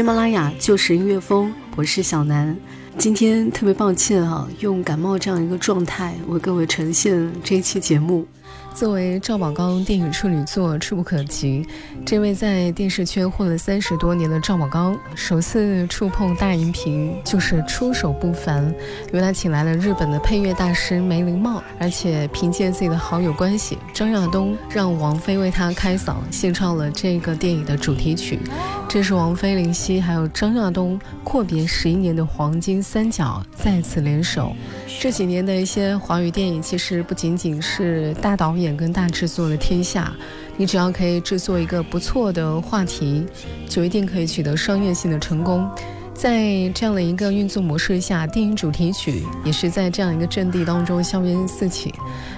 喜马拉雅就是音乐风，我是小南。今天特别抱歉啊，用感冒这样一个状态为各位呈现这一期节目。作为赵宝刚电影处女作《触不可及》，这位在电视圈混了三十多年的赵宝刚，首次触碰大荧屏就是出手不凡，因为他请来了日本的配乐大师梅林茂，而且凭借自己的好友关系张亚东，让王菲为他开嗓，献唱了这个电影的主题曲。这是王菲、林夕还有张亚东阔别十一年的黄金三角再次联手。这几年的一些华语电影，其实不仅仅是大导演演跟大制作的天下，你只要可以制作一个不错的话题，就一定可以取得商业性的成功。在这样的一个运作模式下，电影主题曲也是在这样一个阵地当中硝烟四起。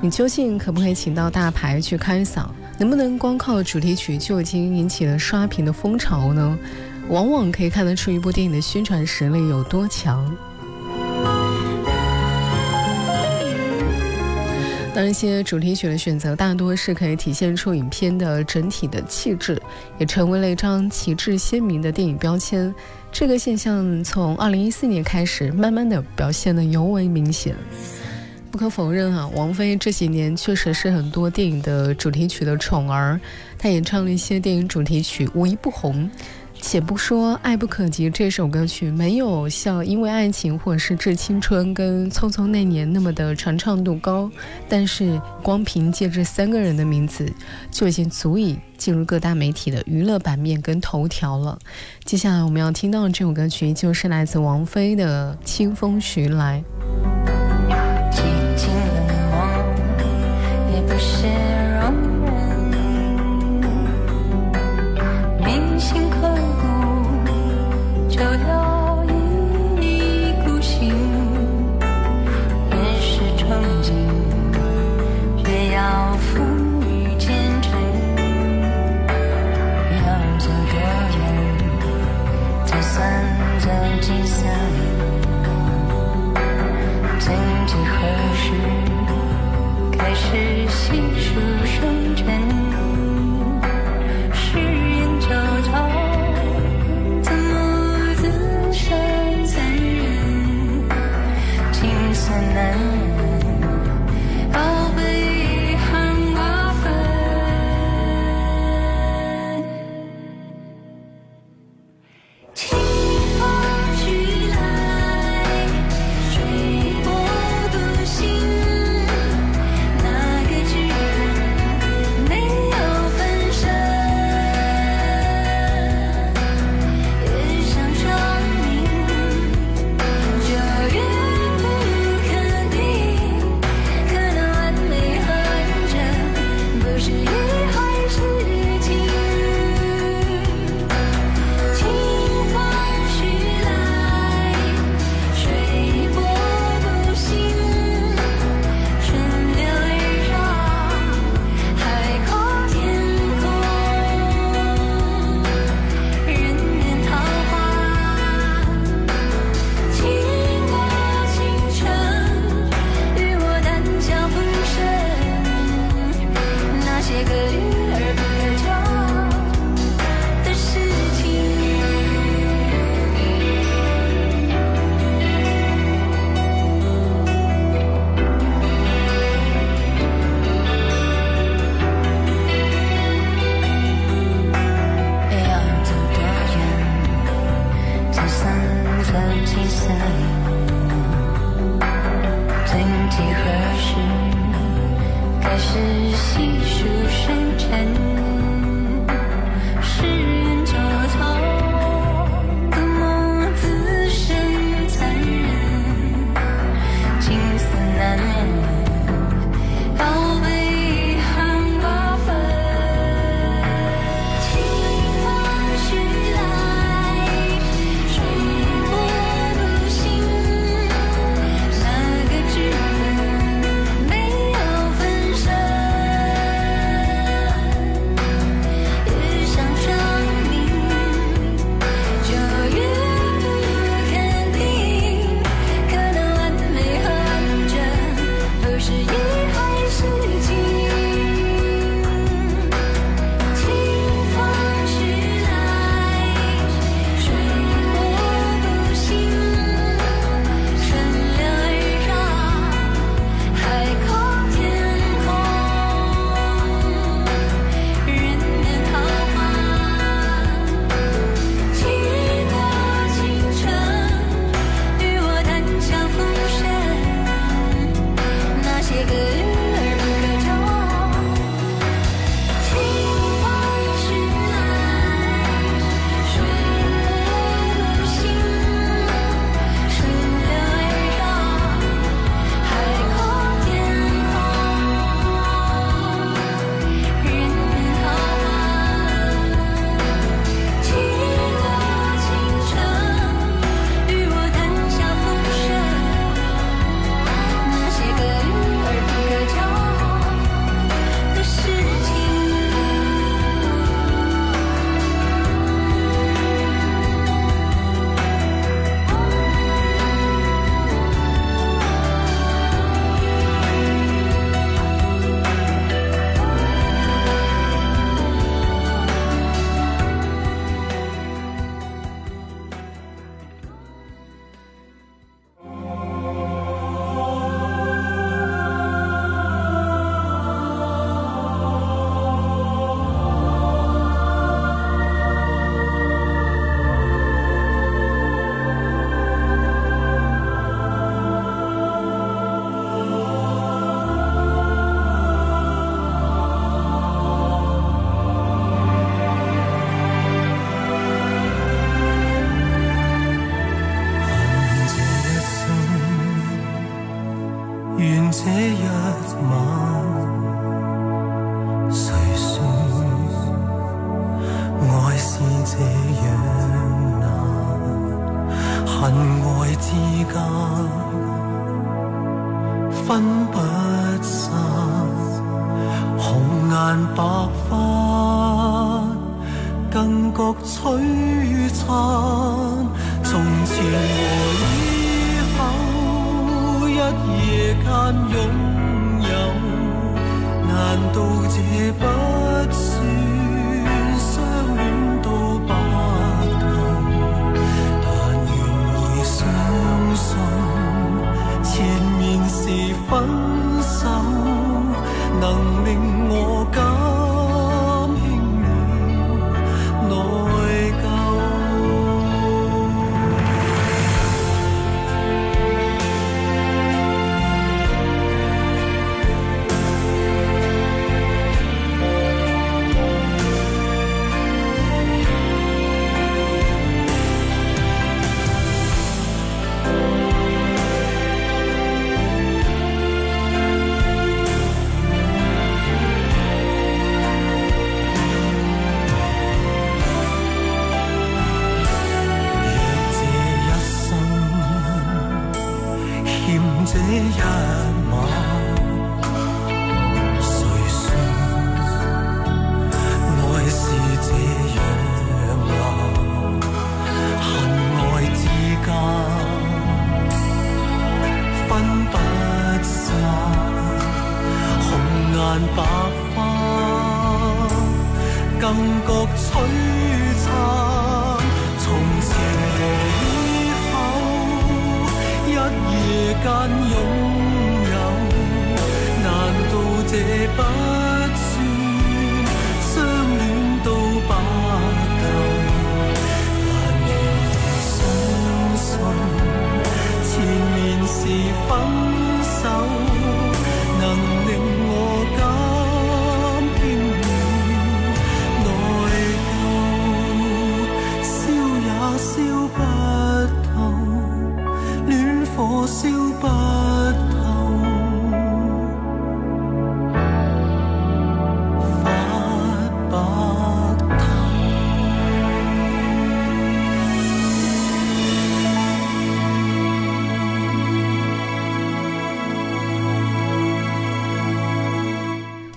你究竟可不可以请到大牌去开嗓？能不能光靠主题曲就已经引起了刷屏的风潮呢？往往可以看得出一部电影的宣传实力有多强。当一些主题曲的选择大多是可以体现出影片的整体的气质，也成为了一张旗帜鲜明的电影标签。这个现象从二零一四年开始，慢慢的表现的尤为明显。不可否认啊，王菲这几年确实是很多电影的主题曲的宠儿，她演唱了一些电影主题曲无一不红。且不说《爱不可及》这首歌曲没有像《因为爱情》或者是《致青春》跟《匆匆那年》那么的传唱度高，但是光凭借这三个人的名字，就已经足以进入各大媒体的娱乐版面跟头条了。接下来我们要听到的这首歌曲，就是来自王菲的《清风徐来》。之间分不散，红颜白发更觉璀璨。从前和以后，一夜间拥有，难道这不算？分夜间拥有，难道这不算相恋到白头？但愿相信前面是分手。烧不透。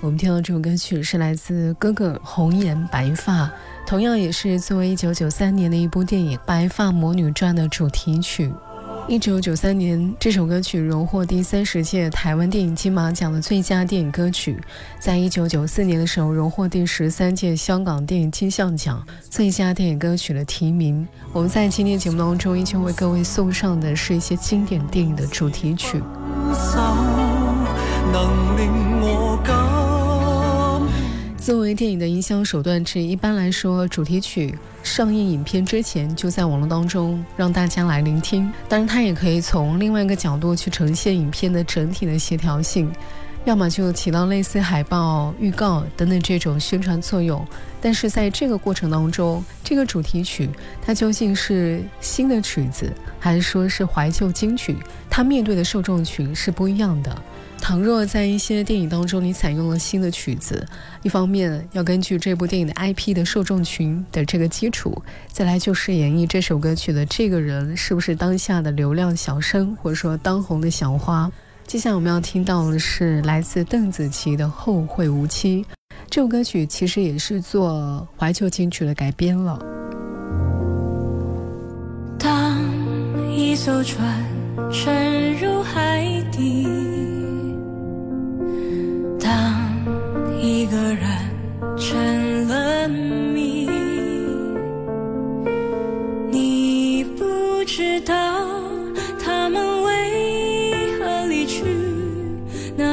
我们听到这首歌曲是来自哥哥《红颜白发》，同样也是作为1993年的一部电影《白发魔女传》的主题曲。1993年，这首歌曲荣获第三十届台湾电影金马奖的最佳电影歌曲。在1994年的时候，荣获第十三届香港电影金像奖最佳电影歌曲的提名。我们在今天节目当中，依旧为各位送上的是一些经典电影的主题曲。能令我更作为电影的营销手段之一，一般来说，主题曲上映影片之前就在网络当中让大家来聆听。当然，它也可以从另外一个角度去呈现影片的整体的协调性，要么就起到类似海报、预告等等这种宣传作用。但是在这个过程当中，这个主题曲它究竟是新的曲子，还是说是怀旧金曲？它面对的受众群是不一样的。倘若在一些电影当中你采用了新的曲子，一方面要根据这部电影的 IP 的受众群的这个基础，再来就是演绎这首歌曲的这个人是不是当下的流量小生，或者说当红的小花。接下来我们要听到的是来自邓紫棋的《后会无期》，这首歌曲其实也是做怀旧金曲的改编了。当一艘船沉入海底。当一个人成了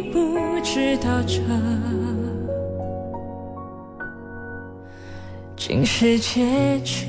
你不知道这竟是结局。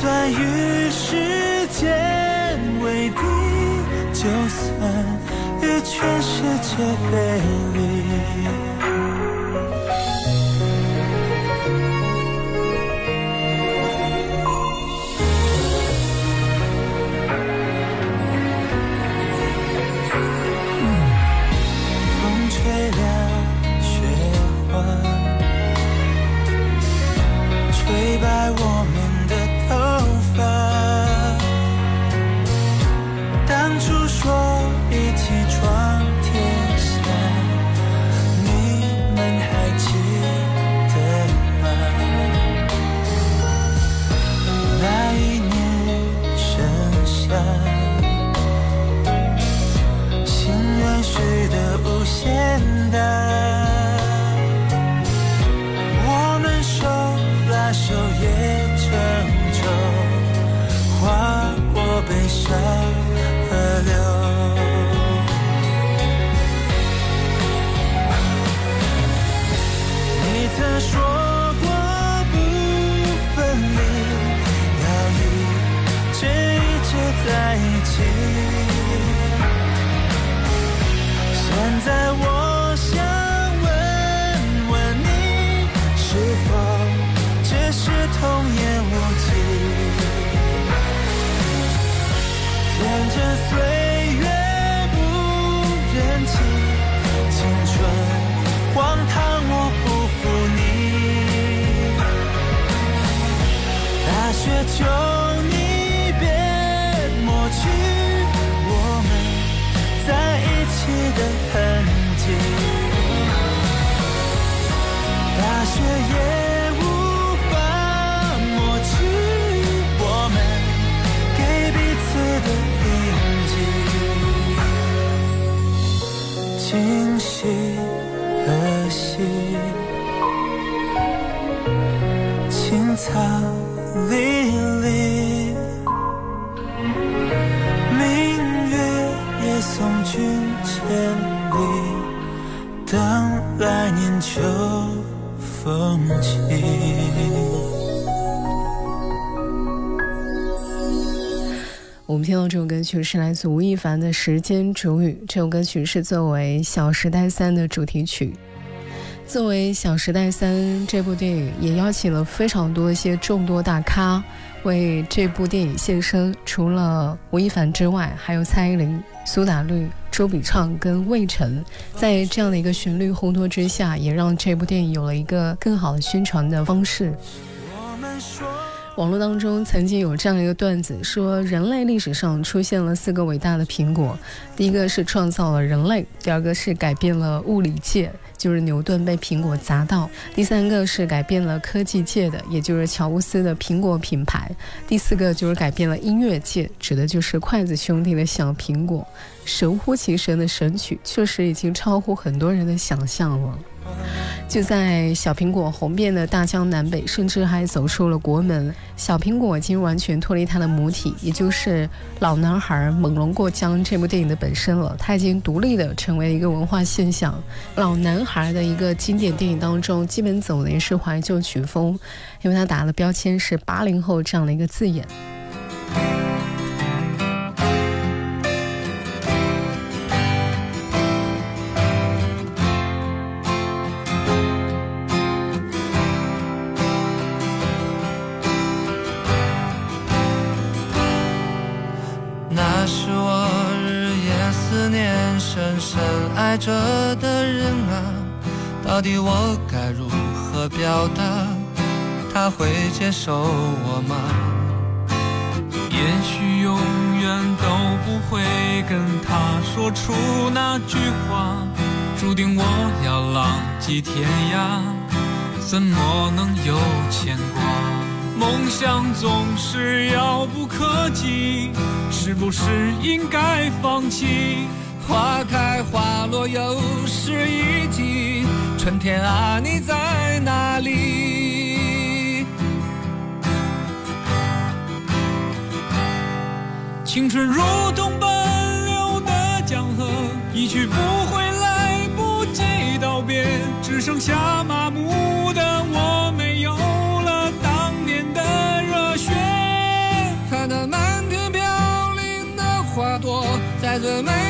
就算与时间为敌，就算与全世界背离。我们听到这首歌曲是来自吴亦凡的《时间煮雨》，这首歌曲是作为《小时代三》的主题曲。作为《小时代三》这部电影，也邀请了非常多一些众多大咖为这部电影献声。除了吴亦凡之外，还有蔡依林、苏打绿、周笔畅跟魏晨。在这样的一个旋律烘托之下，也让这部电影有了一个更好的宣传的方式。我们说网络当中曾经有这样一个段子，说人类历史上出现了四个伟大的苹果，第一个是创造了人类，第二个是改变了物理界，就是牛顿被苹果砸到；第三个是改变了科技界的，也就是乔布斯的苹果品牌；第四个就是改变了音乐界，指的就是筷子兄弟的小苹果。神乎其神的神曲，确实已经超乎很多人的想象了。就在小苹果红遍的大江南北，甚至还走出了国门。小苹果已经完全脱离它的母体，也就是《老男孩猛龙过江》这部电影的本身了。它已经独立的成为一个文化现象。《老男孩》的一个经典电影当中，基本走的也是怀旧曲风，因为它打的标签是八零后这样的一个字眼。到底我该如何表达？他会接受我吗？也许永远都不会跟他说出那句话，注定我要浪迹天涯，怎么能有牵挂？梦想总是遥不可及，是不是应该放弃？花开花落又是一季，春天啊，你在哪里？青春如同奔流的江河，一去不回，来不及道别，只剩下麻木的我，没有了当年的热血。看那漫天飘零的花朵，在最美。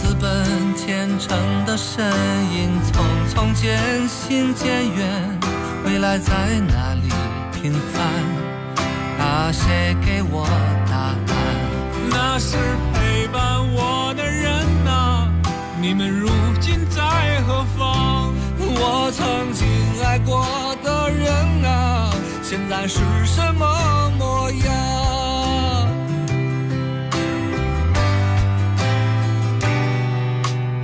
自奔前程的身影。匆匆渐行渐远，未来在哪里平凡？啊，谁给我答案？那是陪伴我的人啊，你们如今在何方？我曾经爱过的人啊，现在是什么模样？